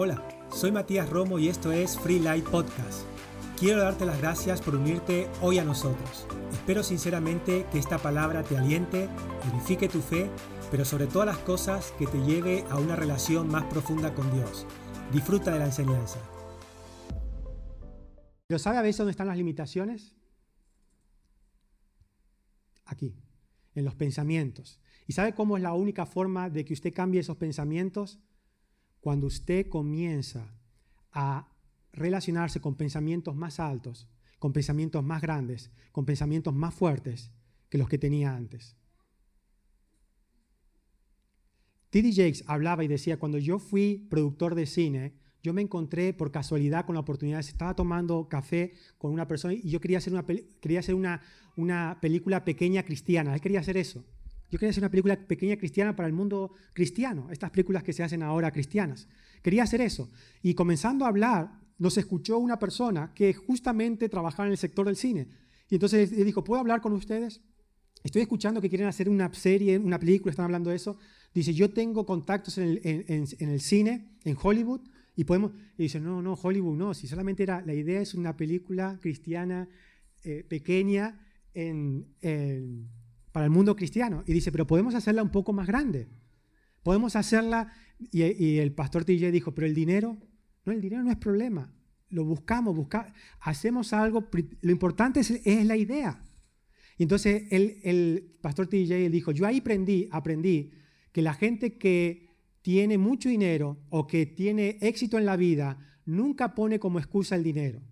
Hola, soy Matías Romo y esto es Free Light Podcast. Quiero darte las gracias por unirte hoy a nosotros. Espero sinceramente que esta palabra te aliente, edifique tu fe, pero sobre todas las cosas que te lleve a una relación más profunda con Dios. Disfruta de la enseñanza. ¿Pero sabe a veces dónde están las limitaciones? Aquí, en los pensamientos. ¿Y sabe cómo es la única forma de que usted cambie esos pensamientos? Cuando usted comienza a relacionarse con pensamientos más altos, con pensamientos más grandes, con pensamientos más fuertes que los que tenía antes. T.D. Jakes hablaba y decía, cuando yo fui productor de cine, yo me encontré por casualidad con la oportunidad, estaba tomando café con una persona y yo quería hacer una, quería hacer una, una película pequeña cristiana, él quería hacer eso. Yo quería hacer una película pequeña cristiana para el mundo cristiano, estas películas que se hacen ahora cristianas. Quería hacer eso. Y comenzando a hablar, nos escuchó una persona que justamente trabajaba en el sector del cine. Y entonces le dijo, ¿puedo hablar con ustedes? Estoy escuchando que quieren hacer una serie, una película, están hablando de eso. Dice, yo tengo contactos en el, cine, en Hollywood, y podemos... Y dice, no, no, Hollywood no, si solamente era, la idea es una película cristiana eh, pequeña en para el mundo cristiano. Y dice, pero podemos hacerla un poco más grande. Podemos hacerla, y, el pastor TJ dijo, pero el dinero, no, el dinero no es problema. Lo buscamos, buscamos, hacemos algo, lo importante es, la idea. Y entonces el, el pastor TJ dijo, yo ahí aprendí, aprendí que la gente que tiene mucho dinero o que tiene éxito en la vida nunca pone como excusa el dinero.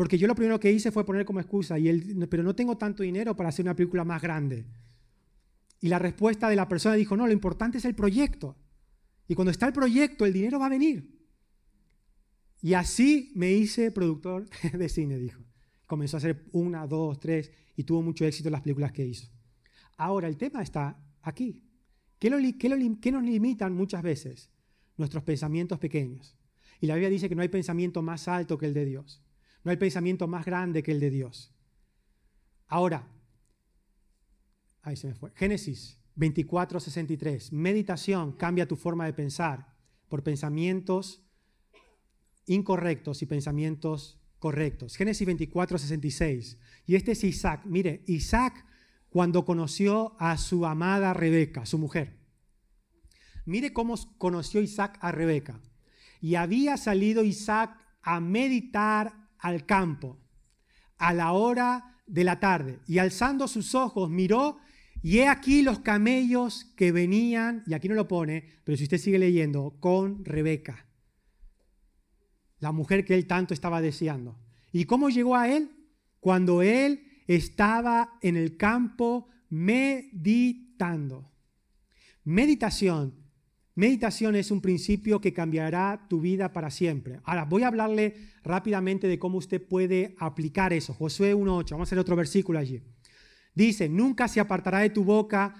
Porque yo lo primero que hice fue poner como excusa, y él, pero no tengo tanto dinero para hacer una película más grande. Y la respuesta de la persona dijo, no, lo importante es el proyecto. Y cuando está el proyecto, el dinero va a venir. Y así me hice productor de cine, dijo. Comenzó a hacer una, dos, tres, y tuvo mucho éxito en las películas que hizo. Ahora, el tema está aquí. ¿Qué, ¿Qué, nos limitan muchas veces? Nuestros pensamientos pequeños. Y la Biblia dice que no hay pensamiento más alto que el de Dios. No hay pensamiento más grande que el de Dios. Ahora, ahí se me fue. Génesis 24, 63. Meditación cambia tu forma de pensar por pensamientos incorrectos y pensamientos correctos. Génesis 24, 66. Y este es Isaac. Mire, Isaac cuando conoció a su amada Rebeca, su mujer. Mire cómo conoció Isaac a Rebeca. Y había salido Isaac a meditar al campo a la hora de la tarde y alzando sus ojos miró y he aquí los camellos que venían, y aquí no lo pone, pero si usted sigue leyendo, con Rebeca, la mujer que él tanto estaba deseando. ¿Y cómo llegó a él? Cuando él estaba en el campo meditando. Meditación Meditación es un principio que cambiará tu vida para siempre. Ahora, voy a hablarle rápidamente de cómo usted puede aplicar eso. Josué 1.8, vamos a hacer otro versículo allí. Dice, nunca se apartará de tu boca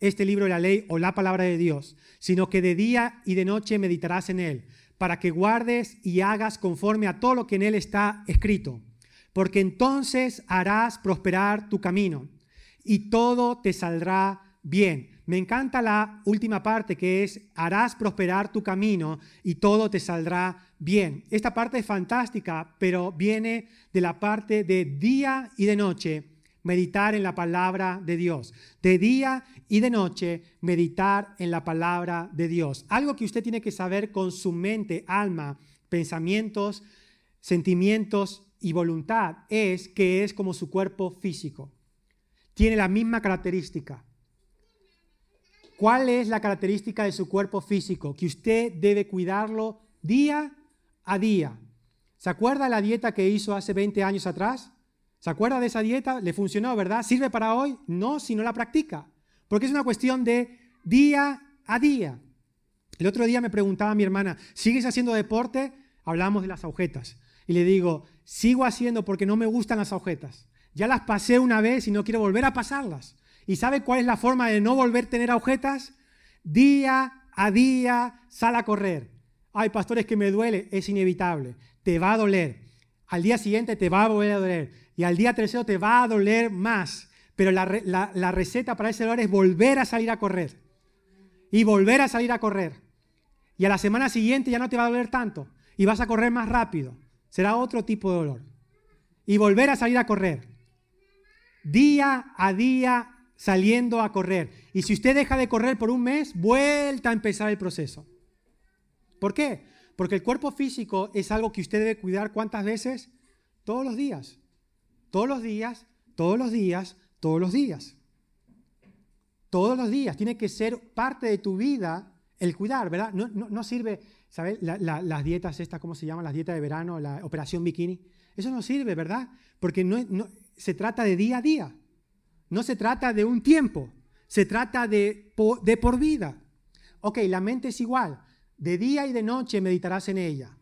este libro de la ley o la palabra de Dios, sino que de día y de noche meditarás en él, para que guardes y hagas conforme a todo lo que en él está escrito, porque entonces harás prosperar tu camino y todo te saldrá bien. Me encanta la última parte que es, harás prosperar tu camino y todo te saldrá bien. Esta parte es fantástica, pero viene de la parte de día y de noche, meditar en la palabra de Dios. De día y de noche, meditar en la palabra de Dios. Algo que usted tiene que saber con su mente, alma, pensamientos, sentimientos y voluntad es que es como su cuerpo físico. Tiene la misma característica ¿Cuál es la característica de su cuerpo físico? Que usted debe cuidarlo día a día. ¿Se acuerda la dieta que hizo hace 20 años atrás? ¿Se acuerda de esa dieta? ¿Le funcionó, verdad? ¿Sirve para hoy? No, si no la practica. Porque es una cuestión de día a día. El otro día me preguntaba mi hermana, ¿sigues haciendo deporte? Hablamos de las agujetas. Y le digo, sigo haciendo porque no me gustan las agujetas. Ya las pasé una vez y no quiero volver a pasarlas. ¿Y sabe cuál es la forma de no volver a tener agujetas? Día a día sal a correr. Ay, pastores, que me duele. Es inevitable. Te va a doler. Al día siguiente te va a volver a doler. Y al día tercero te va a doler más. Pero la, la receta para ese dolor es volver a salir a correr. Y volver a salir a correr. Y a la semana siguiente ya no te va a doler tanto y vas a correr más rápido. Será otro tipo de dolor. Y volver a salir a correr. Día a día saliendo a correr. Y si usted deja de correr por un mes, vuelta a empezar el proceso. ¿Por qué? Porque el cuerpo físico es algo que usted debe cuidar cuántas veces? Todos los días. Todos los días, todos los días, todos los días. Todos los días. Tiene que ser parte de tu vida el cuidar, ¿verdad? No, sirve, ¿sabes? las dietas estas, ¿cómo se llaman? Las dietas de verano, la operación bikini. Eso no sirve, ¿verdad? Porque no, se trata de día a día. No se trata de un tiempo. Se trata de, de por vida. Ok, la mente es igual. De día y de noche meditarás en ella.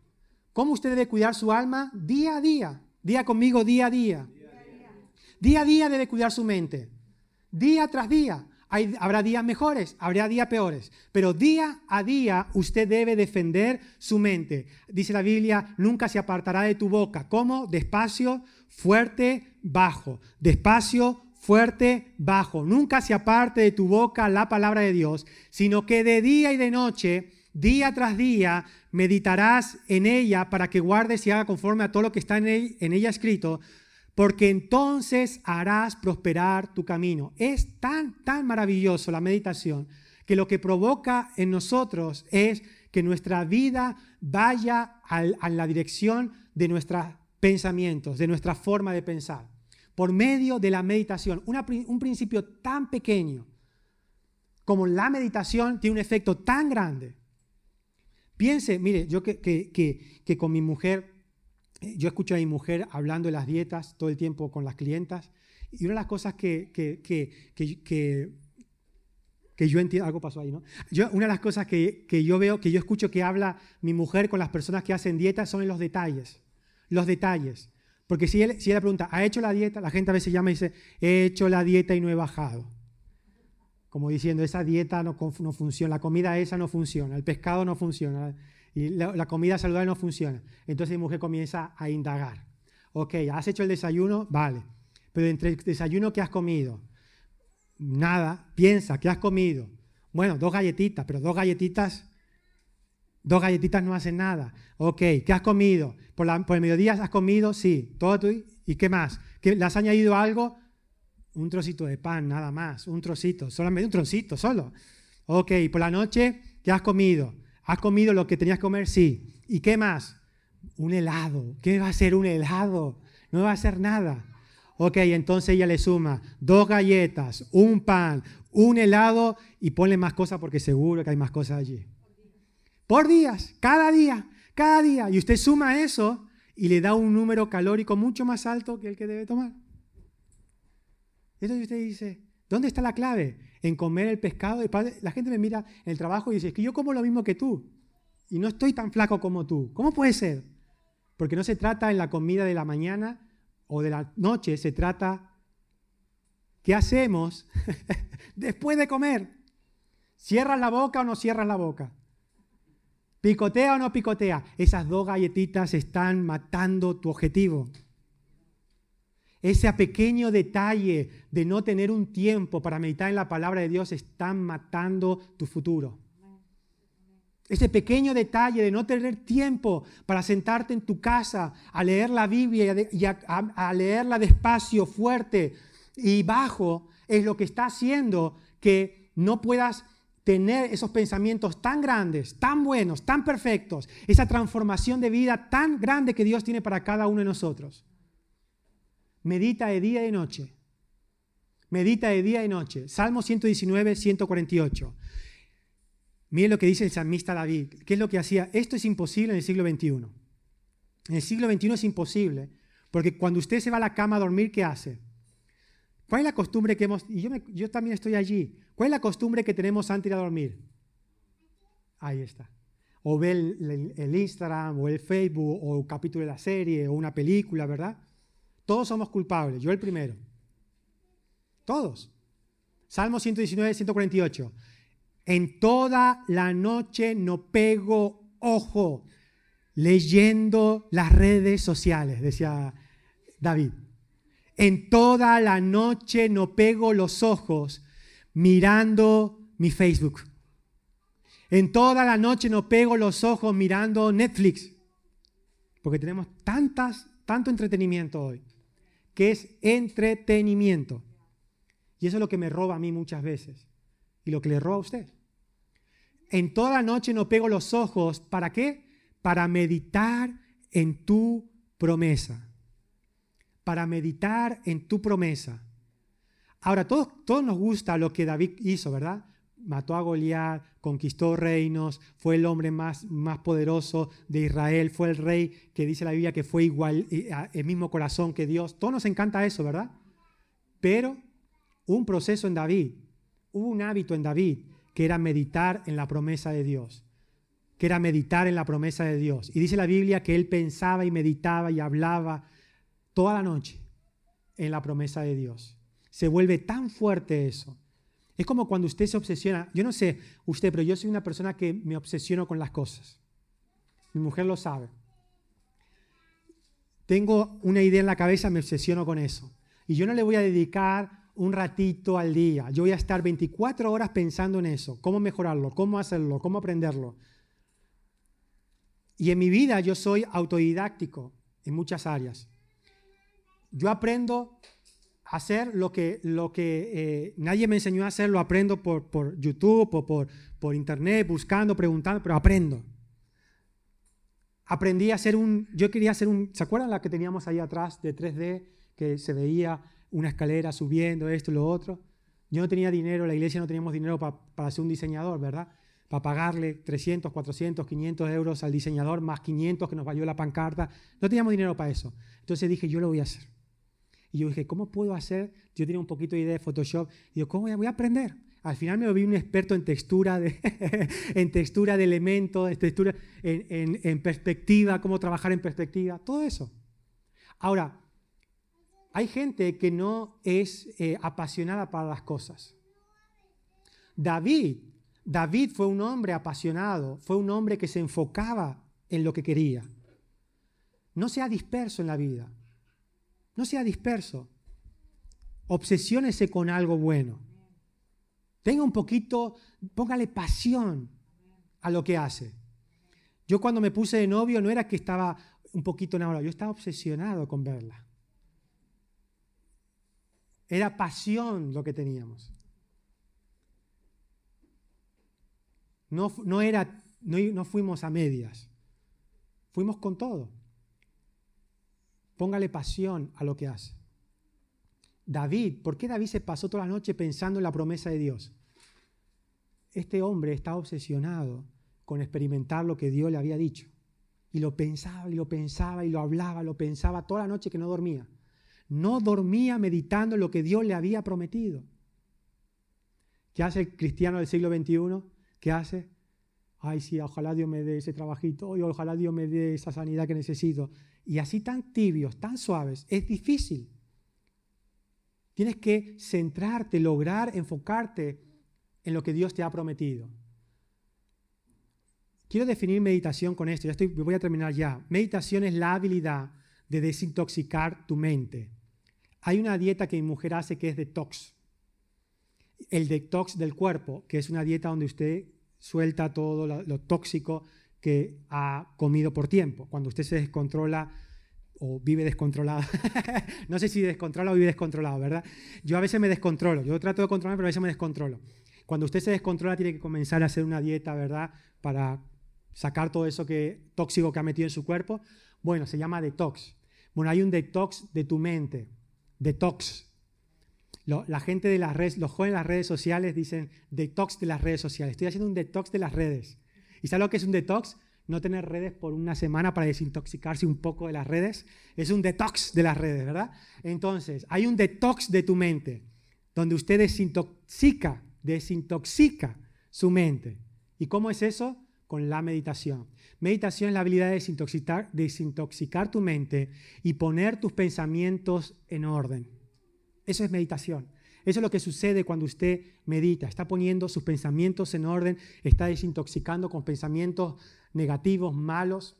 ¿Cómo usted debe cuidar su alma? Día a día. Día conmigo, día a día. Día a día debe cuidar su mente. Día tras día. habrá días mejores, habrá días peores, pero día a día usted debe defender su mente. Dice la Biblia, nunca se apartará de tu boca. ¿Cómo? Despacio, fuerte, bajo. Despacio, fuerte, bajo. Nunca se aparte de tu boca la palabra de Dios, sino que de día y de noche Día tras día meditarás en ella para que guardes y haga conforme a todo lo que está en, ella escrito, porque entonces harás prosperar tu camino. Es tan, tan maravilloso la meditación que lo que provoca en nosotros es que nuestra vida vaya a la dirección de nuestros pensamientos, de nuestra forma de pensar, por medio de la meditación. un principio tan pequeño como la meditación tiene un efecto tan grande Piense, mire, yo que, que, con mi mujer, eh, yo escucho a mi mujer hablando de las dietas todo el tiempo con las clientas, y una de las cosas que, que, yo entiendo, algo pasó ahí, ¿no? Una de las cosas que, yo veo, que yo escucho que habla mi mujer con las personas que hacen dietas son en los detalles, los detalles. Porque si, él, si ella pregunta, ¿ha hecho la dieta? La gente a veces llama y dice, he hecho la dieta y no he bajado como diciendo, esa dieta no, no, funciona, la comida esa no funciona, el pescado no funciona, y la, comida saludable no funciona. Entonces mi mujer comienza a indagar. Ok, ¿has hecho el desayuno? Vale. Pero entre el desayuno que has comido, nada, piensa, ¿qué has comido? Bueno, dos galletitas, pero dos galletitas, dos galletitas no hacen nada. Ok, ¿qué has comido? ¿Por, la, por el mediodía has comido? Sí. ¿Todo? ¿Y qué más? ¿Que ¿Le has añadido algo? un trocito de pan, nada más, un trocito, solamente un trocito, solo. Ok, por la noche, ¿qué has comido? ¿Has comido lo que tenías que comer? Sí. ¿Y qué más? Un helado. ¿Qué va a ser un helado? No va a ser nada. Ok, entonces ella le suma dos galletas, un pan, un helado y ponle más cosas porque seguro que hay más cosas allí. Por días, cada día, cada día. Y usted suma eso y le da un número calórico mucho más alto que el que debe tomar. Entonces usted dice, ¿dónde está la clave? En comer el pescado. La gente me mira en el trabajo y dice, es que yo como lo mismo que tú y no estoy tan flaco como tú. ¿Cómo puede ser? Porque no se trata en la comida de la mañana o de la noche, se trata qué hacemos después de comer. ¿Cierras la boca o no cierras la boca? ¿Picotea o no picotea? Esas dos galletitas están matando tu objetivo. Ese pequeño detalle de no tener un tiempo para meditar en la palabra de Dios están matando tu futuro. Ese pequeño detalle de no tener tiempo para sentarte en tu casa a leer la Biblia y a, leerla despacio, fuerte y bajo, es lo que está haciendo que no puedas tener esos pensamientos tan grandes, tan buenos, tan perfectos, esa transformación de vida tan grande que Dios tiene para cada uno de nosotros. Medita de día y de noche. Medita de día y noche. Salmo 119, 148. Miren lo que dice el salmista David. ¿Qué es lo que hacía? Esto es imposible en el siglo XXI. En el siglo XXI es imposible, porque cuando usted se va a la cama a dormir, ¿qué hace? ¿Cuál es la costumbre que hemos... Y yo, también estoy allí. ¿Cuál es la costumbre que tenemos antes de ir a dormir? Ahí está. O ver el, el Instagram, o el Facebook, o un capítulo de la serie, o una película, ¿verdad? Todos somos culpables, yo el primero. Todos. Salmo 119, 148. En toda la noche no pego ojo leyendo las redes sociales, decía David. En toda la noche no pego los ojos mirando mi Facebook. En toda la noche no pego los ojos mirando Netflix, porque tenemos tantas, tanto entretenimiento hoy, que es entretenimiento. Y eso es lo que me roba a mí muchas veces y lo que le roba a usted. En toda la noche no pego los ojos, ¿para qué? Para meditar en tu promesa. Para meditar en tu promesa. Ahora, todos, todos nos gusta lo que David hizo, ¿verdad? Mató a Goliat, conquistó reinos, fue el hombre más, más poderoso de Israel, fue el rey que dice la Biblia que fue igual, eh, el mismo corazón que Dios. Todos nos encanta eso, ¿verdad? Pero un proceso en David, hubo un hábito en David que era meditar en la promesa de Dios, que era meditar en la promesa de Dios. Y dice la Biblia que él pensaba y meditaba y hablaba toda la noche en la promesa de Dios. Se vuelve tan fuerte eso. Es como cuando usted se obsesiona. Yo no sé usted, pero yo soy una persona que me obsesiono con las cosas. Mi mujer lo sabe. Tengo una idea en la cabeza, me obsesiono con eso. Y yo no le voy a dedicar un ratito al día. Yo voy a estar 24 horas pensando en eso, cómo mejorarlo, cómo hacerlo, cómo aprenderlo. Y en mi vida yo soy autodidáctico en muchas áreas. Yo aprendo a hacer lo que, lo que eh, nadie me enseñó a hacer, lo aprendo por, por YouTube o por, por Internet, buscando, preguntando, pero aprendo. Aprendí a hacer un, yo quería hacer un, ¿se acuerdan la que teníamos ahí atrás de 3D que se veía una escalera subiendo, esto lo otro. Yo no tenía dinero, la iglesia no teníamos dinero para ser un diseñador, ¿verdad? Para pagarle 300, 400, 500 euros al diseñador, más 500 que nos valió la pancarta. No teníamos dinero para eso. Entonces dije, yo lo voy a hacer. Y yo dije, ¿cómo puedo hacer? Yo tenía un poquito de idea de Photoshop. Y yo, ¿cómo voy a aprender? Al final me volví un experto en textura de, en textura de elementos, en, textura, en perspectiva, cómo trabajar en perspectiva, todo eso. Ahora, hay gente que no es eh, apasionada para las cosas. David, David fue un hombre apasionado, fue un hombre que se enfocaba en lo que quería. No sea disperso en la vida. No sea disperso. Obsesiónese con algo bueno. Tenga un poquito, póngale pasión a lo que hace. Yo cuando me puse de novio no era que estaba un poquito enamorado, yo estaba obsesionado con verla. Era pasión lo que teníamos. No, no, era, no, no fuimos a medias, fuimos con todo. Póngale pasión a lo que hace. David, ¿por qué David se pasó toda la noche pensando en la promesa de Dios? Este hombre estaba obsesionado con experimentar lo que Dios le había dicho. Y lo pensaba y lo pensaba y lo hablaba, lo pensaba toda la noche que no dormía no dormía meditando lo que Dios le había prometido. ¿Qué hace el cristiano del siglo XXI? ¿Qué hace? Ay, sí, ojalá Dios me dé ese trabajito, y ojalá Dios me dé esa sanidad que necesito. Y así tan tibios, tan suaves, es difícil. Tienes que centrarte, lograr enfocarte en lo que Dios te ha prometido. Quiero definir meditación con esto, ya estoy, voy a terminar ya. Meditación es la habilidad de desintoxicar tu mente. Hay una dieta que mi mujer hace que es detox. El detox del cuerpo, que es una dieta donde usted suelta todo lo, tóxico que ha comido por tiempo. Cuando usted se descontrola o vive descontrolado. no sé si descontrola o vive descontrolado, ¿verdad? Yo a veces me descontrolo. Yo trato de controlar, pero a veces me descontrolo. Cuando usted se descontrola, tiene que comenzar a hacer una dieta, ¿verdad? Para sacar todo eso que, tóxico que ha metido en su cuerpo. Bueno, se llama detox. Bueno, hay un detox de tu mente detox. la gente de las redes, los jóvenes de las redes sociales dicen detox de las redes sociales. Estoy haciendo un detox de las redes. ¿Y sabes lo que es un detox? No tener redes por una semana para desintoxicarse un poco de las redes. Es un detox de las redes, ¿verdad? Entonces, hay un detox de tu mente, donde usted desintoxica, desintoxica su mente. ¿Y cómo es eso? Con la meditación. Meditación es la habilidad de desintoxicar, desintoxicar tu mente y poner tus pensamientos en orden. Eso es meditación. Eso es lo que sucede cuando usted medita. Está poniendo sus pensamientos en orden, está desintoxicando con pensamientos negativos, malos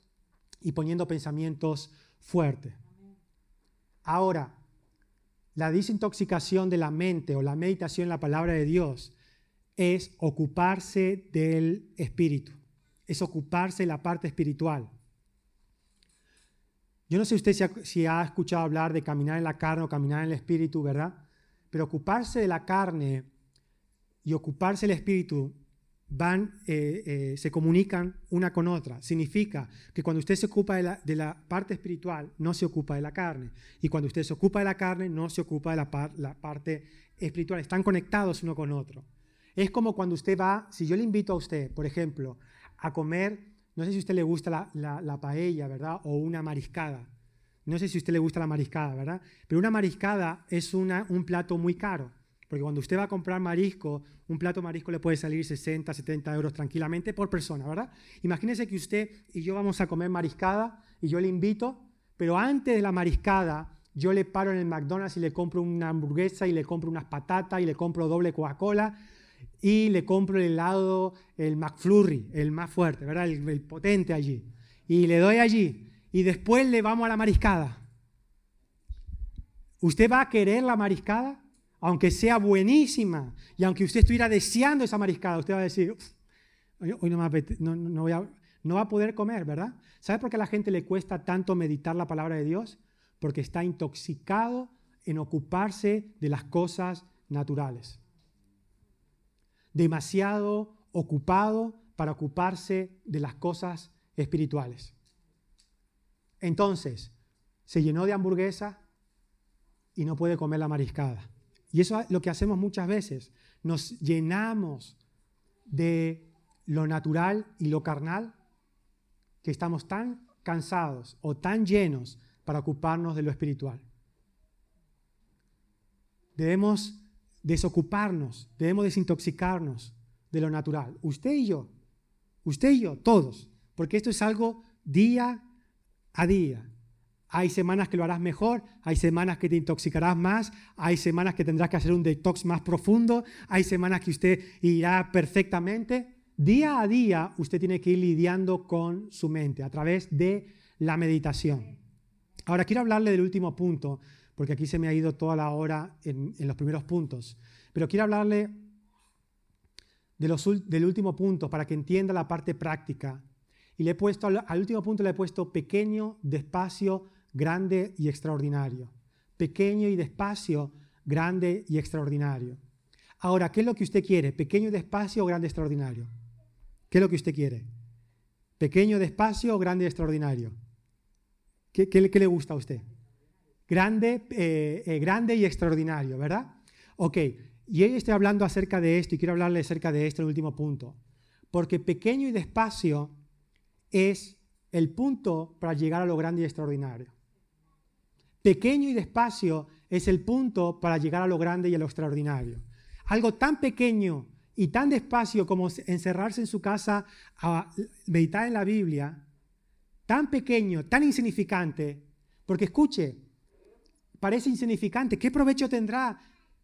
y poniendo pensamientos fuertes. Ahora, la desintoxicación de la mente o la meditación en la palabra de Dios es ocuparse del espíritu, es ocuparse de la parte espiritual. Yo no sé usted si ha, si ha, escuchado hablar de caminar en la carne o caminar en el espíritu, ¿verdad? Pero ocuparse de la carne y ocuparse del espíritu van, eh, eh, se comunican una con otra. Significa que cuando usted se ocupa de la, de la, parte espiritual, no se ocupa de la carne. Y cuando usted se ocupa de la carne, no se ocupa de la, la parte espiritual. Están conectados uno con otro. Es como cuando usted va, si yo le invito a usted, por ejemplo, a comer, no sé si a usted le gusta la, la paella, ¿verdad? O una mariscada. No sé si a usted le gusta la mariscada, ¿verdad? Pero una mariscada es un plato muy caro. Porque cuando usted va a comprar marisco, un plato marisco le puede salir 60, 70 euros tranquilamente por persona, ¿verdad? Imagínese que usted y yo vamos a comer mariscada y yo le invito, pero antes de la mariscada yo le paro en el McDonald's y le compro una hamburguesa y le compro unas patatas y le compro doble Coca-Cola y le compro el helado, el McFlurry, el más fuerte, ¿verdad? El potente allí. Y le doy allí y después le vamos a la mariscada. ¿Usted va a querer la mariscada? aunque sea buenísima, y aunque usted estuviera deseando esa mariscada, usted va a decir, hoy no, no, voy a, no va a poder comer, ¿verdad? ¿Sabe por qué a la gente le cuesta tanto meditar la palabra de Dios? Porque está intoxicado en ocuparse de las cosas naturales. Demasiado ocupado para ocuparse de las cosas espirituales. Entonces, se llenó de hamburguesa y no puede comer la mariscada. Y eso es lo que hacemos muchas veces. Nos llenamos de lo natural y lo carnal que estamos tan cansados o tan llenos para ocuparnos de lo espiritual. Debemos desocuparnos, debemos desintoxicarnos de lo natural. Usted y yo, usted y yo, todos, porque esto es algo día a día. Hay semanas que lo harás mejor, hay semanas que te intoxicarás más, hay semanas que tendrás que hacer un detox más profundo, hay semanas que usted irá perfectamente. Día a día usted tiene que ir lidiando con su mente a través de la meditación. Ahora quiero hablarle del último punto, porque aquí se me ha ido toda la hora en, los primeros puntos, pero quiero hablarle del último punto para que entienda la parte práctica. Y le he puesto, al último punto le he puesto pequeño, despacio, grande y extraordinario. Pequeño y despacio, grande y extraordinario. Ahora, ¿qué es lo que usted quiere? ¿Pequeño, despacio o grande, extraordinario? ¿Qué es lo que usted quiere? ¿Pequeño, despacio o grande, extraordinario? ¿Qué, le gusta a usted? Grande, eh, eh, grande y extraordinario, ¿verdad? Ok, y hoy estoy hablando acerca de esto y quiero hablarle acerca de esto en el último punto. Porque pequeño y despacio es el punto para llegar a lo grande y extraordinario. Pequeño y despacio es el punto para llegar a lo grande y a lo extraordinario. Algo tan pequeño y tan despacio como encerrarse en su casa a meditar en la Biblia, tan pequeño, tan insignificante, porque escuche, parece insignificante, ¿qué provecho tendrá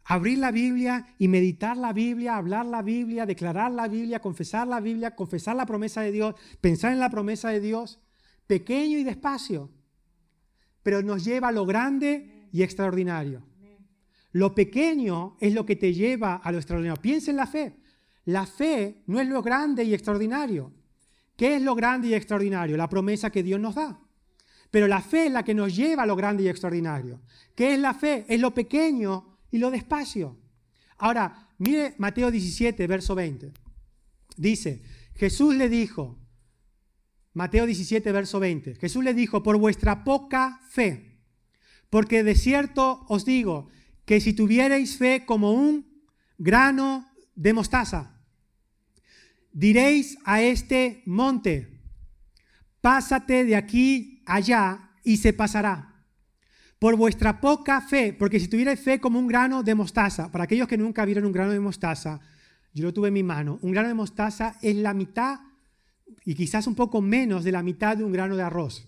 abrir la Biblia y meditar la Biblia, hablar la Biblia, declarar la Biblia, confesar la Biblia, confesar la promesa de Dios, pensar en la promesa de Dios, pequeño y despacio? pero nos lleva a lo grande y extraordinario. Lo pequeño es lo que te lleva a lo extraordinario. Piensa en la fe. La fe no es lo grande y extraordinario. ¿Qué es lo grande y extraordinario? La promesa que Dios nos da. Pero la fe es la que nos lleva a lo grande y extraordinario. ¿Qué es la fe? Es lo pequeño y lo despacio. Ahora, mire Mateo 17, verso 20. Dice, Jesús le dijo, Mateo 17, verso 20. Jesús le dijo, por vuestra poca fe, porque de cierto os digo que si tuvierais fe como un grano de mostaza, diréis a este monte, pásate de aquí allá y se pasará. Por vuestra poca fe, porque si tuvierais fe como un grano de mostaza, para aquellos que nunca vieron un grano de mostaza, yo lo tuve en mi mano, un grano de mostaza es la mitad y quizás un poco menos de la mitad de un grano de arroz.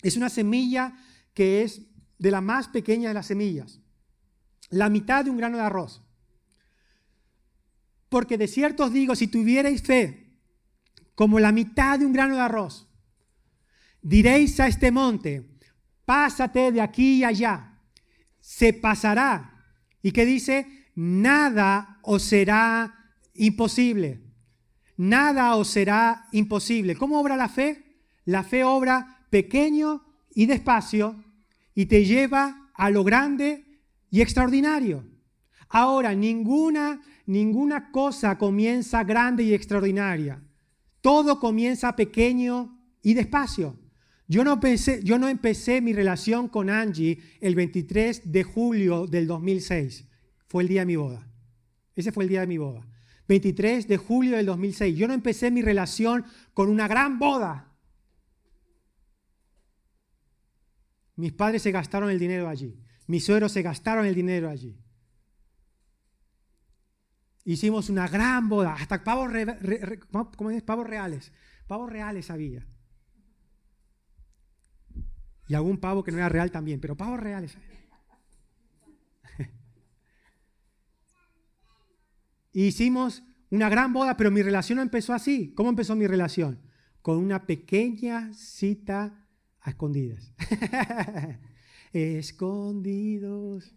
Es una semilla que es de la más pequeña de las semillas. La mitad de un grano de arroz. Porque de cierto os digo, si tuvierais fe como la mitad de un grano de arroz, diréis a este monte, pásate de aquí y allá, se pasará. ¿Y qué dice? Nada os será imposible. Nada os será imposible. ¿Cómo obra la fe? La fe obra pequeño y despacio y te lleva a lo grande y extraordinario. Ahora, ninguna, ninguna cosa comienza grande y extraordinaria. Todo comienza pequeño y despacio. Yo no, pensé, yo no empecé mi relación con Angie el 23 de julio del 2006. Fue el día de mi boda. Ese fue el día de mi boda. 23 de julio del 2006. Yo no empecé mi relación con una gran boda. Mis padres se gastaron el dinero allí. Mis suegros se gastaron el dinero allí. Hicimos una gran boda, hasta pavos reales. Pavos reales había. Y algún pavo que no era real también, pero pavos reales. Hicimos una gran boda, pero mi relación no empezó así. ¿Cómo empezó mi relación? Con una pequeña cita a escondidas. Escondidos.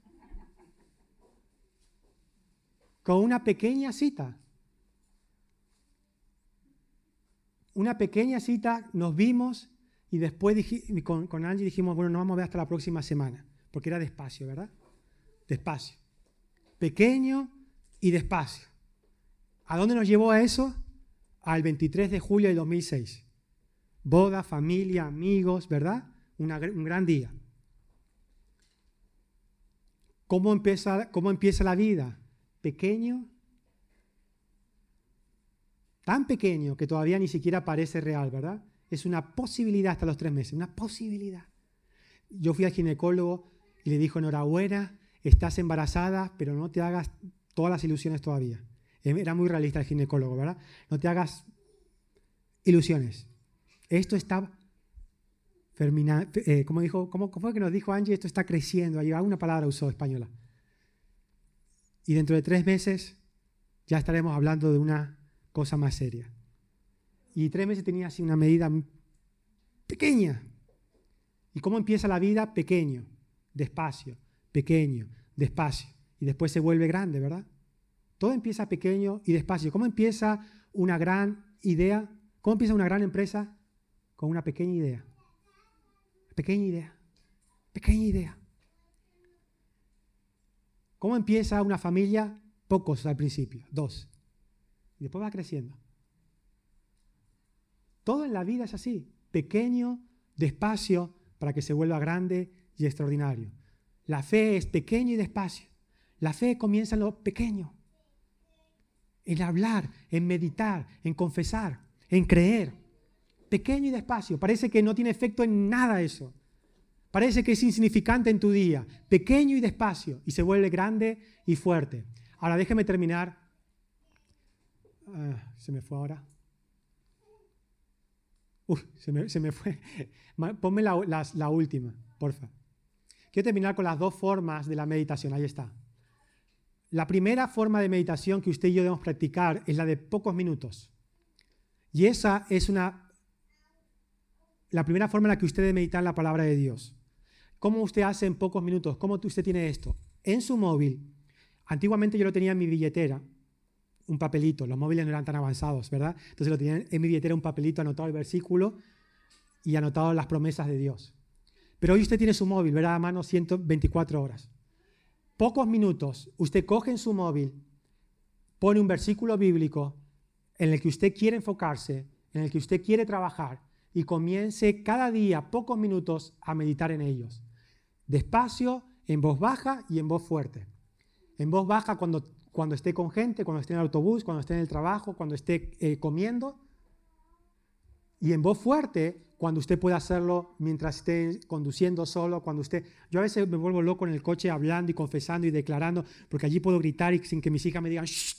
Con una pequeña cita. Una pequeña cita, nos vimos y después con, Angie dijimos, bueno, nos vamos a ver hasta la próxima semana, porque era despacio, ¿verdad? Despacio. Pequeño y despacio. ¿A dónde nos llevó a eso? Al 23 de julio de 2006 boda, familia, amigos, ¿verdad? un gran día. ¿Cómo empieza, ¿Cómo empieza la vida? Pequeño, tan pequeño que todavía ni siquiera parece real, ¿verdad? Es una posibilidad hasta los tres meses, una posibilidad. Yo fui al ginecólogo y le dijo, enhorabuena, estás embarazada, pero no te hagas todas las ilusiones todavía. Era muy realista el ginecólogo, ¿verdad? No te hagas ilusiones. Esto está eh, como dijo, ¿cómo, fue que nos dijo Angie? Esto está creciendo. Ahí una palabra usó española. Y dentro de tres meses ya estaremos hablando de una cosa más seria. Y tres meses tenía así una medida pequeña. ¿Y cómo empieza la vida? Pequeño, despacio, pequeño, despacio. Y después se vuelve grande, ¿verdad? Todo empieza pequeño y despacio. ¿Cómo empieza una gran idea? ¿Cómo empieza una gran empresa? con una pequeña idea. Pequeña idea. Pequeña idea. ¿Cómo empieza una familia? Pocos al principio, dos. Y después va creciendo. Todo en la vida es así, pequeño, despacio, para que se vuelva grande y extraordinario. La fe es pequeño y despacio. La fe comienza en lo pequeño, en hablar, en meditar, en confesar, en creer pequeño y despacio. Parece que no tiene efecto en nada eso. Parece que es insignificante en tu día. Pequeño y despacio. Y se vuelve grande y fuerte. Ahora déjeme terminar. Ah, se me fue ahora. Uf, se me, fue. Ponme la, la última, porfa. Quiero terminar con las dos formas de la meditación. Ahí está. La primera forma de meditación que usted y yo debemos practicar es la de pocos minutos. Y esa es una la primera forma en la que usted debe meditar la palabra de Dios. ¿Cómo usted hace en pocos minutos? ¿Cómo usted tiene esto? En su móvil. Antiguamente yo lo tenía en mi billetera, un papelito. Los móviles no eran tan avanzados, ¿verdad? Entonces lo tenía en mi billetera un papelito anotado el versículo y anotado las promesas de Dios. Pero hoy usted tiene su móvil, ¿verdad? A mano 124 horas. Pocos minutos, usted coge en su móvil, pone un versículo bíblico en el que usted quiere enfocarse, en el que usted quiere trabajar y comience cada día, pocos minutos, a meditar en ellos. Despacio, en voz baja y en voz fuerte. En voz baja cuando, cuando esté con gente, cuando esté en el autobús, cuando esté en el trabajo, cuando esté eh, comiendo. Y en voz fuerte cuando usted pueda hacerlo mientras esté conduciendo solo, cuando usted... Yo a veces me vuelvo loco en el coche hablando y confesando y declarando, porque allí puedo gritar y sin que mis hijas me digan, Shh,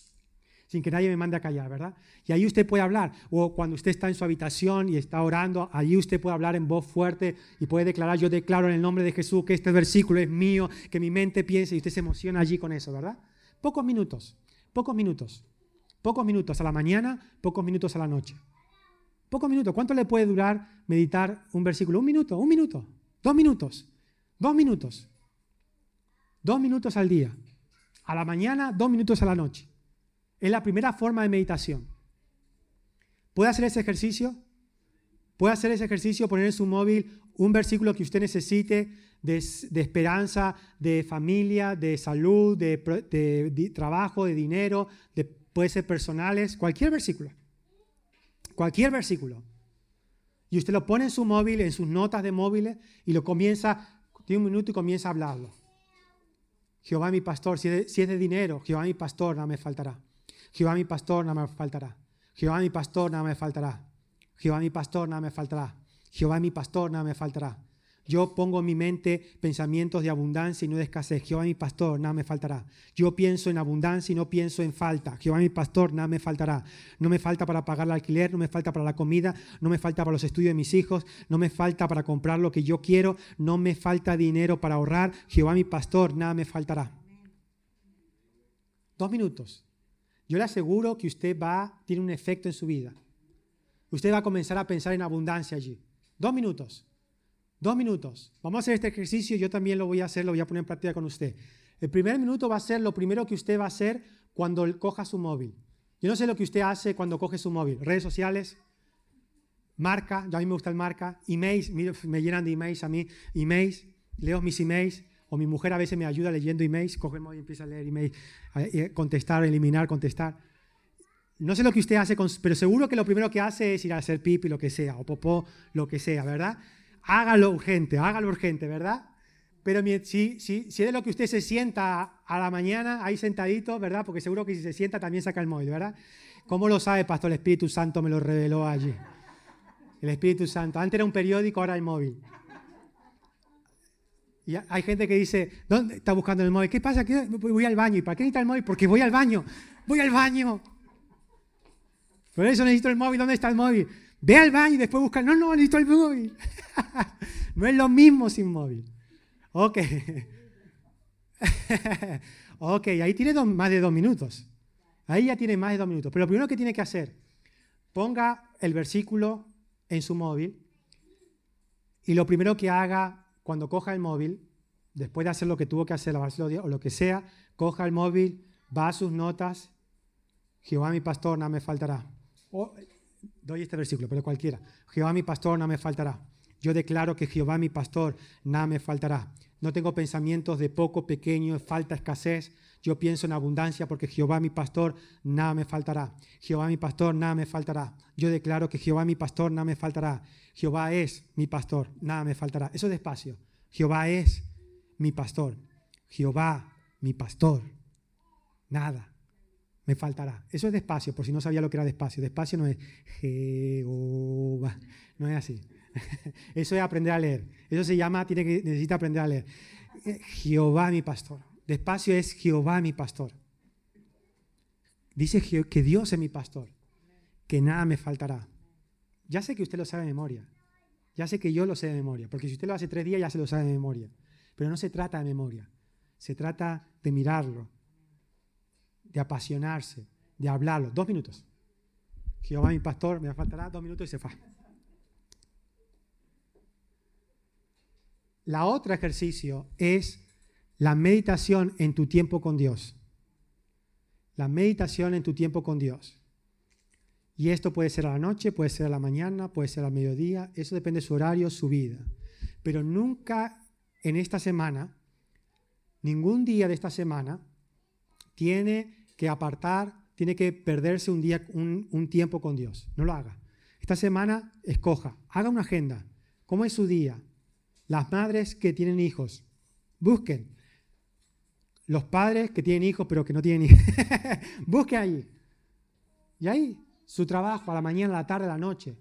sin que nadie me mande a callar, ¿verdad? Y ahí usted puede hablar. O cuando usted está en su habitación y está orando, allí usted puede hablar en voz fuerte y puede declarar, yo declaro en el nombre de Jesús que este versículo es mío, que mi mente piense y usted se emociona allí con eso, ¿verdad? Pocos minutos, pocos minutos, pocos minutos a la mañana, pocos minutos a la noche. Pocos minutos. ¿Cuánto le puede durar meditar un versículo? Un minuto, un minuto, dos minutos, dos minutos. Dos minutos al día. A la mañana, dos minutos a la noche. Es la primera forma de meditación. ¿Puede hacer ese ejercicio? ¿Puede hacer ese ejercicio, poner en su móvil un versículo que usted necesite de, esperanza, de familia, de salud, de, trabajo, de dinero, de, puede ser personales, cualquier versículo. Cualquier versículo. Y usted lo pone en su móvil, en sus notas de móviles, y lo comienza, tiene un minuto y comienza a hablarlo. Jehová mi pastor, si es, de, dinero, Jehová mi pastor, nada me faltará. Jehová mi pastor, nada me faltará. Jehová mi pastor, nada me faltará. Jehová mi pastor, nada me faltará. Jehová mi pastor, nada me faltará. Yo pongo en mi mente pensamientos de abundancia y no de escasez. Jehová mi pastor, nada me faltará. Yo pienso en abundancia y no pienso en falta. Jehová mi pastor, nada me faltará. No me falta para pagar el alquiler, no me falta para la comida, no me falta para los estudios de mis hijos, no me falta para comprar lo que yo quiero, no me falta dinero para ahorrar. Jehová mi pastor, nada me faltará. Dos minutos. Yo le aseguro que usted va, tiene un efecto en su vida. Usted va a comenzar a pensar en abundancia allí. Dos minutos. Dos minutos. Vamos a hacer este ejercicio, yo también lo voy a hacer, lo voy a poner en práctica con usted. El primer minuto va a ser lo primero que usted va a hacer cuando coja su móvil. Yo no sé lo que usted hace cuando coge su móvil. Redes sociales, marca, a mí me gusta el marca, emails, me llenan de emails a mí, emails, leo mis emails, o mi mujer a veces me ayuda leyendo emails, coge el móvil y empieza a leer emails, contestar, eliminar, contestar. No sé lo que usted hace, pero seguro que lo primero que hace es ir a hacer pipi, lo que sea, o popó, lo que sea, ¿verdad? hágalo urgente, hágalo urgente, ¿verdad? Pero si, si, si es de lo que usted se sienta a la mañana, ahí sentadito, ¿verdad? Porque seguro que si se sienta también saca el móvil, ¿verdad? ¿Cómo lo sabe, Pastor? El Espíritu Santo me lo reveló allí. El Espíritu Santo. Antes era un periódico, ahora el móvil. Y hay gente que dice, ¿dónde está buscando el móvil? ¿Qué pasa? Voy al baño. ¿Y para qué necesita el móvil? Porque voy al baño. Voy al baño. Por eso necesito el móvil. ¿Dónde está el móvil? Ve al baño y después busca, no, no, necesito el móvil. no es lo mismo sin móvil. Ok. ok, ahí tiene más de dos minutos. Ahí ya tiene más de dos minutos. Pero lo primero que tiene que hacer, ponga el versículo en su móvil y lo primero que haga cuando coja el móvil, después de hacer lo que tuvo que hacer, o lo que sea, coja el móvil, va a sus notas, Jehová mi pastor, nada me faltará doy este versículo, pero cualquiera. Jehová mi pastor, no me faltará. Yo declaro que Jehová mi pastor, nada me faltará. No tengo pensamientos de poco, pequeño, falta, escasez. Yo pienso en abundancia porque Jehová mi pastor, nada me faltará. Jehová mi pastor, nada me faltará. Yo declaro que Jehová mi pastor, nada me faltará. Jehová es mi pastor, nada me faltará. Eso despacio. Jehová es mi pastor. Jehová mi pastor, nada me faltará. Eso es despacio, por si no sabía lo que era despacio. Despacio no es Jehová, no es así. Eso es aprender a leer. Eso se llama, tiene que, necesita aprender a leer. Jehová mi pastor. Despacio es Jehová mi pastor. Dice que Dios es mi pastor, que nada me faltará. Ya sé que usted lo sabe de memoria. Ya sé que yo lo sé de memoria, porque si usted lo hace tres días ya se lo sabe de memoria. Pero no se trata de memoria, se trata de mirarlo, de apasionarse, de hablarlo. Dos minutos. Jehová mi pastor, me faltará dos minutos y se va. La otra ejercicio es la meditación en tu tiempo con Dios. La meditación en tu tiempo con Dios. Y esto puede ser a la noche, puede ser a la mañana, puede ser al mediodía, eso depende de su horario, su vida. Pero nunca en esta semana, ningún día de esta semana, tiene que apartar, tiene que perderse un, día, un, tiempo con Dios. No lo haga. Esta semana escoja, haga una agenda. ¿Cómo es su día? Las madres que tienen hijos, busquen. Los padres que tienen hijos pero que no tienen hijos, busquen ahí. Y ahí, su trabajo a la mañana, a la tarde, a la noche.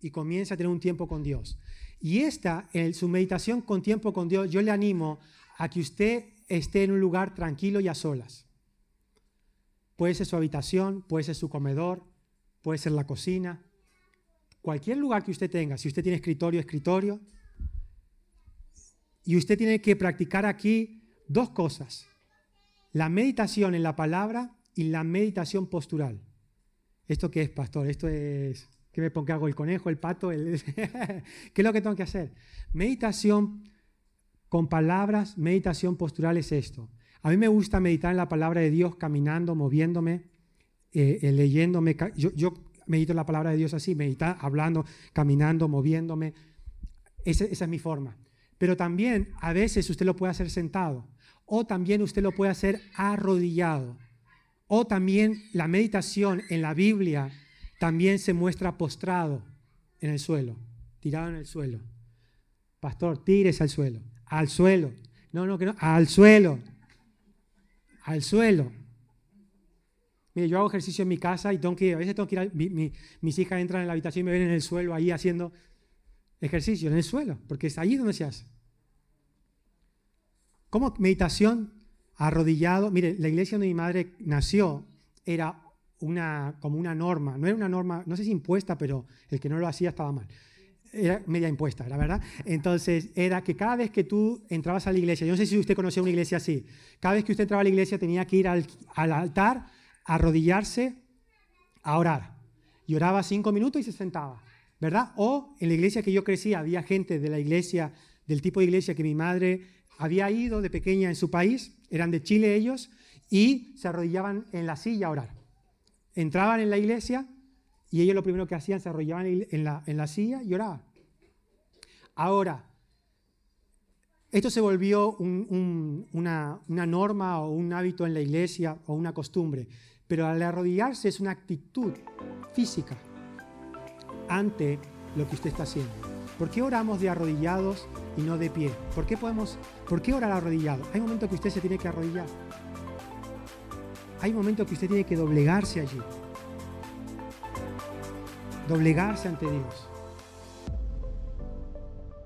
Y comienza a tener un tiempo con Dios. Y esta, su meditación con tiempo con Dios, yo le animo a que usted esté en un lugar tranquilo y a solas. Puede ser su habitación, puede ser su comedor, puede ser la cocina, cualquier lugar que usted tenga. Si usted tiene escritorio, escritorio. Y usted tiene que practicar aquí dos cosas. La meditación en la palabra y la meditación postural. ¿Esto qué es, pastor? Esto es... ¿Qué me pongo? ¿Qué hago? ¿El conejo? ¿El pato? El... ¿Qué es lo que tengo que hacer? Meditación con palabras, meditación postural es esto. A mí me gusta meditar en la palabra de Dios caminando, moviéndome, eh, eh, leyéndome. Yo, medito la palabra de Dios así, meditar, hablando, caminando, moviéndome. esa es mi forma. Pero también a veces usted lo puede hacer sentado o también usted lo puede hacer arrodillado. O también la meditación en la Biblia también se muestra postrado en el suelo, tirado en el suelo. Pastor, tires al suelo, al suelo. No, no, que no, al suelo, al suelo. Mire, yo hago ejercicio en mi casa y tengo que, a veces tengo que ir, mis hijas entran en la habitación y me ven en el suelo ahí haciendo ejercicio, en el suelo, porque es allí donde se hace. ¿Cómo meditación arrodillado? Mire, la iglesia donde mi madre nació era una, como una norma, no era una norma, no sé si impuesta, pero el que no lo hacía estaba mal. Era media impuesta, la verdad. Entonces, era que cada vez que tú entrabas a la iglesia, yo no sé si usted conocía una iglesia así, cada vez que usted entraba a la iglesia tenía que ir al, al altar, arrodillarse, a orar. Y oraba cinco minutos y se sentaba, ¿verdad? O en la iglesia que yo crecí había gente de la iglesia, del tipo de iglesia que mi madre había ido de pequeña en su país, eran de Chile ellos, y se arrodillaban en la silla a orar entraban en la iglesia y ellos lo primero que hacían, se arrollaban en la, en la silla y oraban. Ahora, esto se volvió una, una, norma o un hábito en la iglesia o una costumbre, pero al arrodillarse es una actitud física ante lo que usted está haciendo. ¿Por qué oramos de arrodillados y no de pie? ¿Por qué, podemos, ¿por qué orar arrodillado? Hay momentos que usted se tiene que arrodillar. Hay momentos que usted tiene que doblegarse allí. Doblegarse ante Dios.